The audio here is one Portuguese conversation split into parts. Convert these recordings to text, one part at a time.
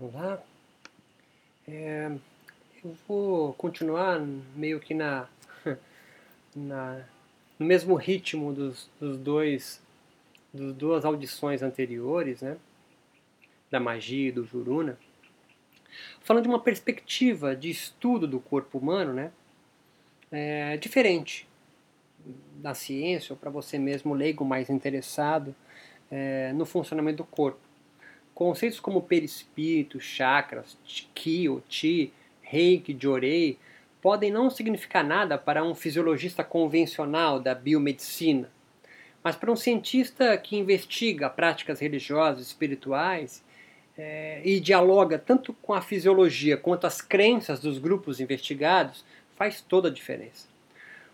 Olá. É, eu vou continuar meio que na, na no mesmo ritmo dos, dos dois das duas audições anteriores, né? Da magia e do Juruna, falando de uma perspectiva de estudo do corpo humano, né? É, diferente da ciência ou para você mesmo leigo mais interessado é, no funcionamento do corpo. Conceitos como perispírito, chakras, ki ou chi, reiki, jorei, podem não significar nada para um fisiologista convencional da biomedicina, mas para um cientista que investiga práticas religiosas, espirituais é, e dialoga tanto com a fisiologia quanto as crenças dos grupos investigados, faz toda a diferença.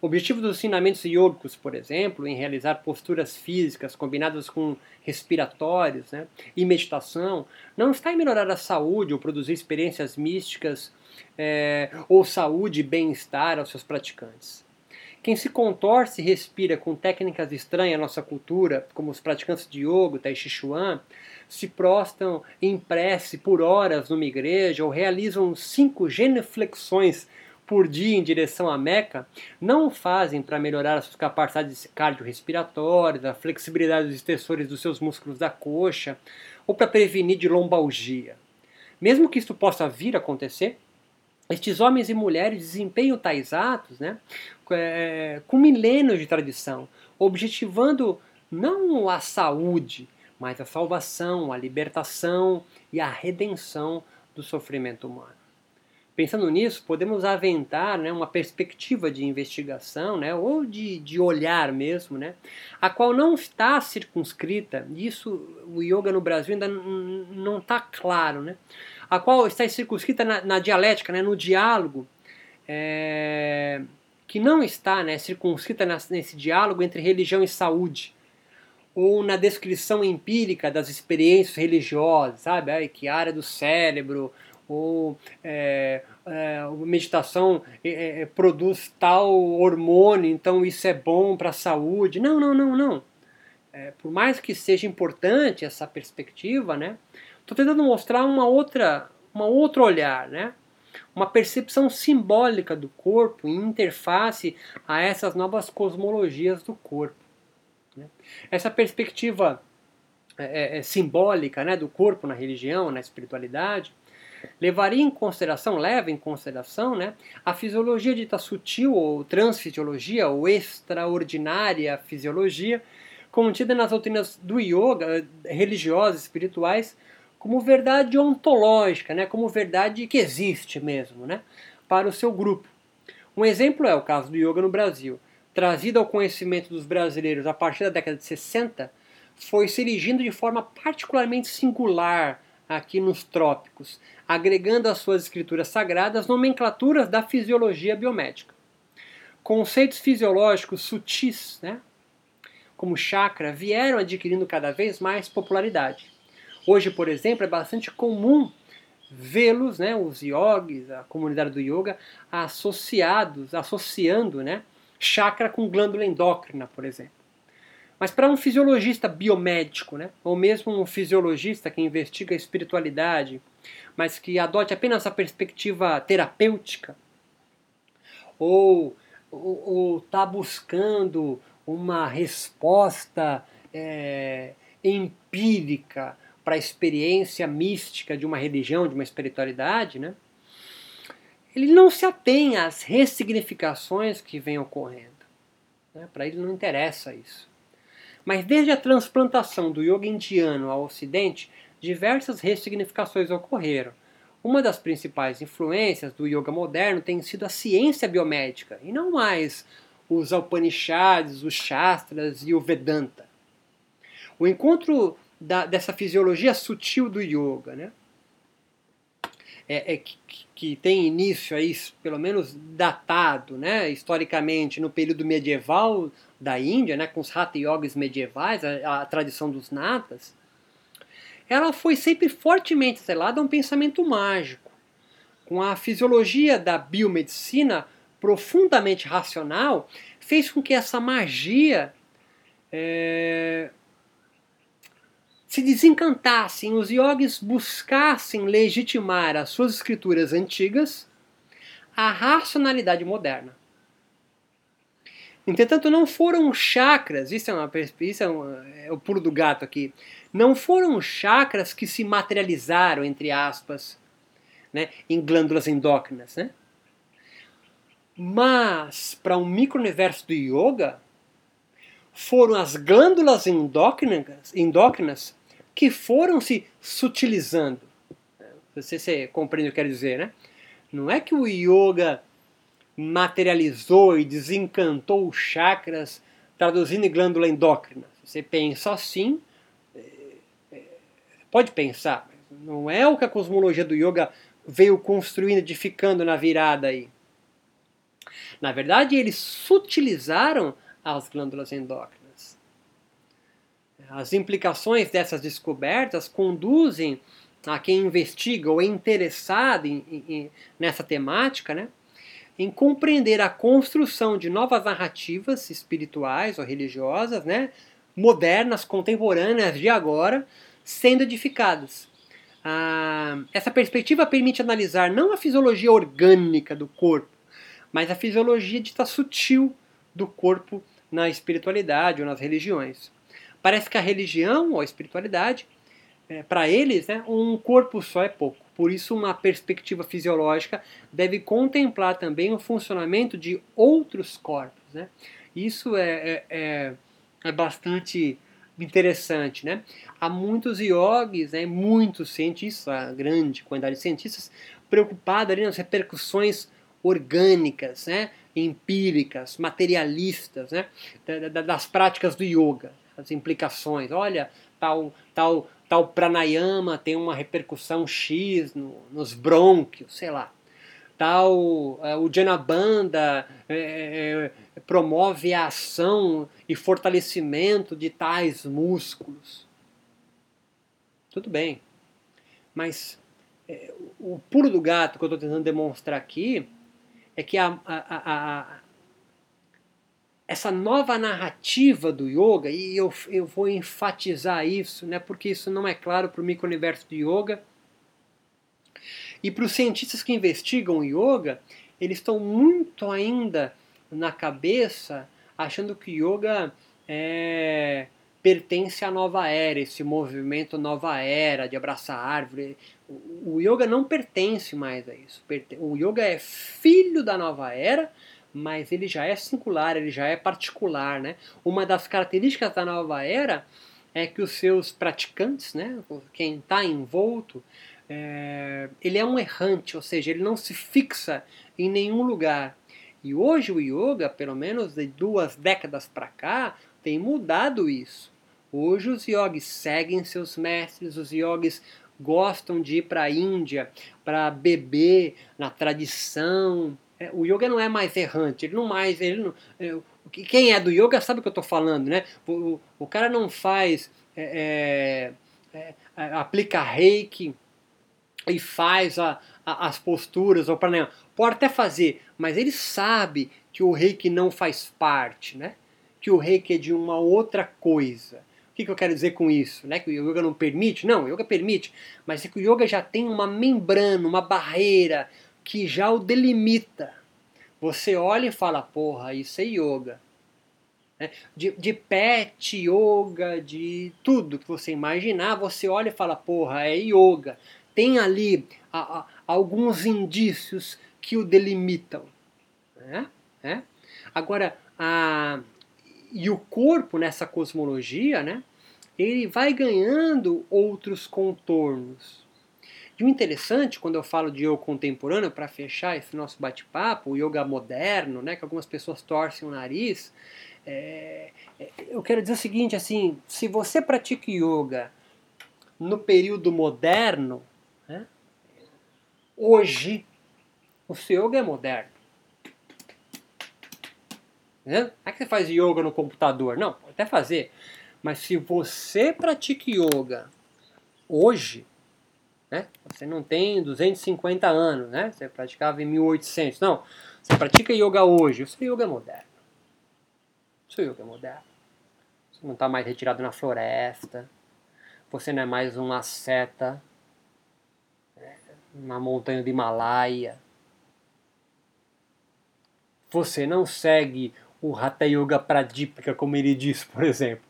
O objetivo dos ensinamentos yogicos, por exemplo, em realizar posturas físicas combinadas com respiratórios né, e meditação, não está em melhorar a saúde ou produzir experiências místicas é, ou saúde e bem-estar aos seus praticantes. Quem se contorce e respira com técnicas estranhas à nossa cultura, como os praticantes de yoga, tai chi chuan, se prostam em prece por horas numa igreja ou realizam cinco genuflexões por dia em direção à Meca não o fazem para melhorar as suas capacidades cardiorrespiratórias, a flexibilidade dos extensores dos seus músculos da coxa ou para prevenir de lombalgia. Mesmo que isso possa vir a acontecer, estes homens e mulheres desempenham tais atos né, é, com milênios de tradição, objetivando não a saúde, mas a salvação, a libertação e a redenção do sofrimento humano. Pensando nisso, podemos aventar né, uma perspectiva de investigação, né, ou de, de olhar mesmo, né, a qual não está circunscrita, isso o yoga no Brasil ainda não está claro, né, a qual está circunscrita na, na dialética, né, no diálogo, é, que não está né, circunscrita nesse diálogo entre religião e saúde, ou na descrição empírica das experiências religiosas, sabe? Ai, que área do cérebro, ou é, é, meditação é, é, produz tal hormônio, então isso é bom para a saúde. Não, não, não, não. É, por mais que seja importante essa perspectiva, né? Estou tentando mostrar uma outra, uma outro olhar, né? Uma percepção simbólica do corpo em interface a essas novas cosmologias do corpo. Né? Essa perspectiva é, é, simbólica né, do corpo na religião, na espiritualidade, levaria em consideração, leva em consideração, né, a fisiologia dita sutil ou transfisiologia ou extraordinária fisiologia contida nas doutrinas do yoga, religiosas, espirituais, como verdade ontológica, né, como verdade que existe mesmo, né, para o seu grupo. Um exemplo é o caso do yoga no Brasil. Trazido ao conhecimento dos brasileiros a partir da década de 60, foi se erigindo de forma particularmente singular aqui nos trópicos, agregando às suas escrituras sagradas nomenclaturas da fisiologia biomédica. Conceitos fisiológicos sutis, né, como chakra, vieram adquirindo cada vez mais popularidade. Hoje, por exemplo, é bastante comum vê-los, né, os yogis, a comunidade do yoga, associados, associando né, chakra com glândula endócrina, por exemplo. Mas para um fisiologista biomédico, né, ou mesmo um fisiologista que investiga a espiritualidade, mas que adote apenas a perspectiva terapêutica, ou está buscando uma resposta é, empírica para a experiência mística de uma religião, de uma espiritualidade, né? ele não se atém às ressignificações que vêm ocorrendo. Né? Para ele não interessa isso. Mas desde a transplantação do yoga indiano ao ocidente, diversas ressignificações ocorreram. Uma das principais influências do yoga moderno tem sido a ciência biomédica, e não mais os Upanishads, os Shastras e o Vedanta. O encontro da, dessa fisiologia sutil do yoga, né? É, é que, que, tem início aí, pelo menos datado, né, historicamente, no período medieval da Índia, né, com os Hatha Yogis medievais, a, a tradição dos natas, ela foi sempre fortemente atrelada a um pensamento mágico, com a fisiologia da biomedicina profundamente racional, fez com que essa magia é, se desencantassem, os yogis buscassem legitimar as suas escrituras antigas à racionalidade moderna. Entretanto, não foram chakras, isso é, uma, isso é, um, é o pulo do gato aqui, não foram chakras que se materializaram, entre aspas, né, em glândulas endócrinas. Né? Mas, para um micro-universo do yoga, foram as glândulas endócrinas, endócrinas que foram se sutilizando. Você compreende o que eu quero dizer, né? Não é que o yoga materializou e desencantou os chakras traduzindo em glândula endócrina. Você pensa assim, é, é, pode pensar, não é o que a cosmologia do yoga veio construindo, edificando na virada aí. Na verdade, eles sutilizaram as glândulas endócrinas. As implicações dessas descobertas conduzem a quem investiga ou é interessado em, em, nessa temática, né, em compreender a construção de novas narrativas espirituais ou religiosas, né, modernas, contemporâneas de agora, sendo edificadas. Ah, essa perspectiva permite analisar não a fisiologia orgânica do corpo, mas a fisiologia dita sutil do corpo na espiritualidade ou nas religiões. Parece que a religião ou a espiritualidade, é, para eles, né, um corpo só é pouco. Por isso, uma perspectiva fisiológica deve contemplar também o funcionamento de outros corpos. Né? Isso é, é, é, é bastante interessante. Né? Há muitos yogis, né, muitos cientistas, a grande quantidade de cientistas, preocupados ali nas repercussões orgânicas, né, empíricas, materialistas, né, das práticas do yoga, as implicações. Olha, tal, tal tal pranayama tem uma repercussão X no, nos brônquios, sei lá. Tal, é, o Janabanda é, é, promove a ação e fortalecimento de tais músculos. Tudo bem. Mas é, o pulo do gato que eu estou tentando demonstrar aqui é que a, a, a, essa nova narrativa do yoga, e eu, eu vou enfatizar isso, né, porque isso não é claro para o micro-universo do yoga. E para os cientistas que investigam o yoga, eles estão muito ainda na cabeça achando que yoga é, pertence à nova era, esse movimento nova era de abraçar árvore. O yoga não pertence mais a isso. O yoga é filho da nova era, mas ele já é singular, ele já é particular, né? Uma das características da nova era é que os seus praticantes, né, quem está envolto, é, ele é um errante, ou seja, ele não se fixa em nenhum lugar. E hoje o yoga, pelo menos de duas décadas para cá, mudado isso. Hoje os yogis seguem seus mestres, os yogis gostam de ir para a Índia para beber na tradição, é, o yoga não é mais errante, ele não mais. Ele não, é, quem é do yoga sabe o que eu estou falando, né? O, o, cara não faz. É, é, é aplica reiki e faz a, a, as posturas ou pranayama. Pode até fazer, mas ele sabe que o reiki não faz parte, né? Que o reiki é de uma outra coisa. O que, que eu quero dizer com isso? Né? Que o yoga não permite? Não, o yoga permite, mas é que o yoga já tem uma membrana, uma barreira, que já o delimita. Você olha e fala, porra, isso é yoga. Né? De, de pet, yoga, de tudo que você imaginar, você olha e fala, porra, é yoga. Tem ali a, a, alguns indícios que o delimitam. Né? É? Agora, a, e o corpo nessa cosmologia, né, ele vai ganhando outros contornos. E o interessante, quando eu falo de yoga contemporâneo, para fechar esse nosso bate-papo, o yoga moderno, né, que algumas pessoas torcem o nariz, é, é, eu quero dizer o seguinte, assim, se você pratica yoga no período moderno, né, hoje, o seu yoga é moderno. Não é que você faz yoga no computador, não, pode até fazer. Mas se você pratica yoga hoje, né? Você não tem 250 anos, né? Você praticava em 1800. Não, você pratica yoga hoje. O seu yoga é moderno. O seu yoga é moderno. Você não está mais retirado na floresta. Você não é mais uma seta na montanha do Himalaia. Você não segue o Hatha Yoga Pradipika, como ele diz, por exemplo.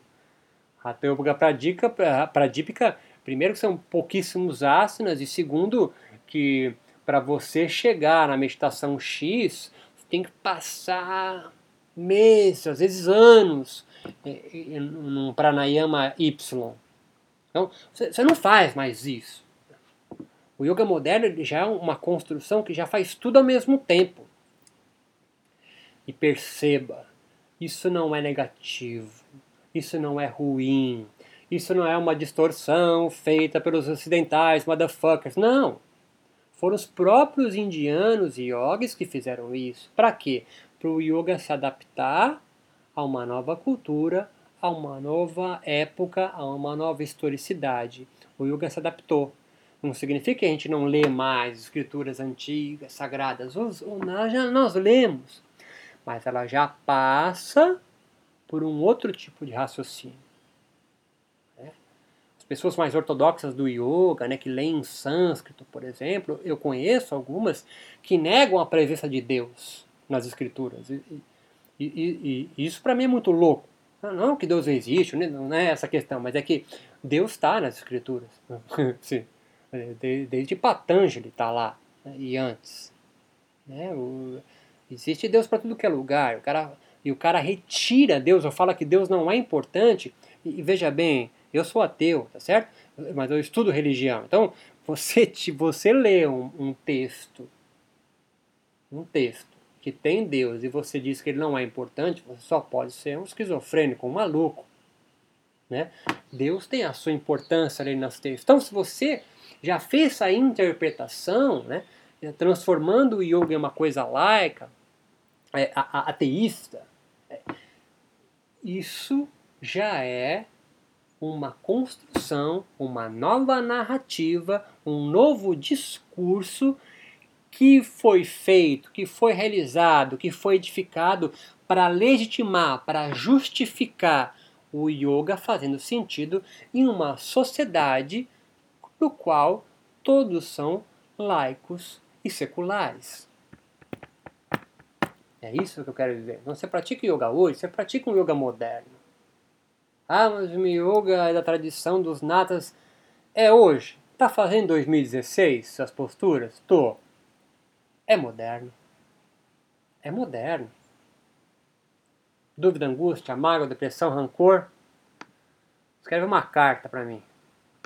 Hatha Yoga Pradipika, Pradipika, primeiro que são pouquíssimos asanas, e segundo que para você chegar na meditação X, você tem que passar meses, às vezes anos, no pranayama Y. Então, você não faz mais isso. O yoga moderno já é uma construção que já faz tudo ao mesmo tempo. E perceba, isso não é negativo, isso não é ruim, isso não é uma distorção feita pelos ocidentais, motherfuckers. Não. Foram os próprios indianos e yogis que fizeram isso. Para quê? Para o yoga se adaptar a uma nova cultura, a uma nova época, a uma nova historicidade. O yoga se adaptou. Não significa que a gente não lê mais escrituras antigas, sagradas. Nós, nós lemos. Mas ela já passa por um outro tipo de raciocínio. Né? As pessoas mais ortodoxas do yoga, né, que leem em sânscrito, por exemplo, eu conheço algumas que negam a presença de Deus nas escrituras. E, e, e, e isso para mim é muito louco. Não que Deus existe, né, não é essa questão, mas é que Deus está nas escrituras. Sim. Desde Patanjali está lá, né, e antes. Né? O, existe Deus para tudo que é lugar. O cara, e o cara retira Deus, ou fala que Deus não é importante. E, e veja bem, eu sou ateu, tá certo? Mas eu estudo religião. Então, você, você lê um, um texto, um texto que tem Deus e você diz que ele não é importante, você só pode ser um esquizofrênico, um maluco. Né? Deus tem a sua importância ali nas textos. Então, se você já fez essa interpretação, né, transformando o yoga em uma coisa laica, é, a, a, ateísta, é, isso já é uma construção, uma nova narrativa, um novo discurso que foi feito, que foi realizado, que foi edificado para legitimar, para justificar o yoga fazendo sentido em uma sociedade no qual todos são laicos e seculares. É isso que eu quero dizer. Então você pratica yoga hoje, você pratica um yoga moderno. Ah, mas o yoga é da tradição dos natas. É hoje. Tá fazendo 2016 essas posturas? Tô. É moderno. É moderno. Dúvida, angústia, mágoa, depressão, rancor? Escreve uma carta para mim.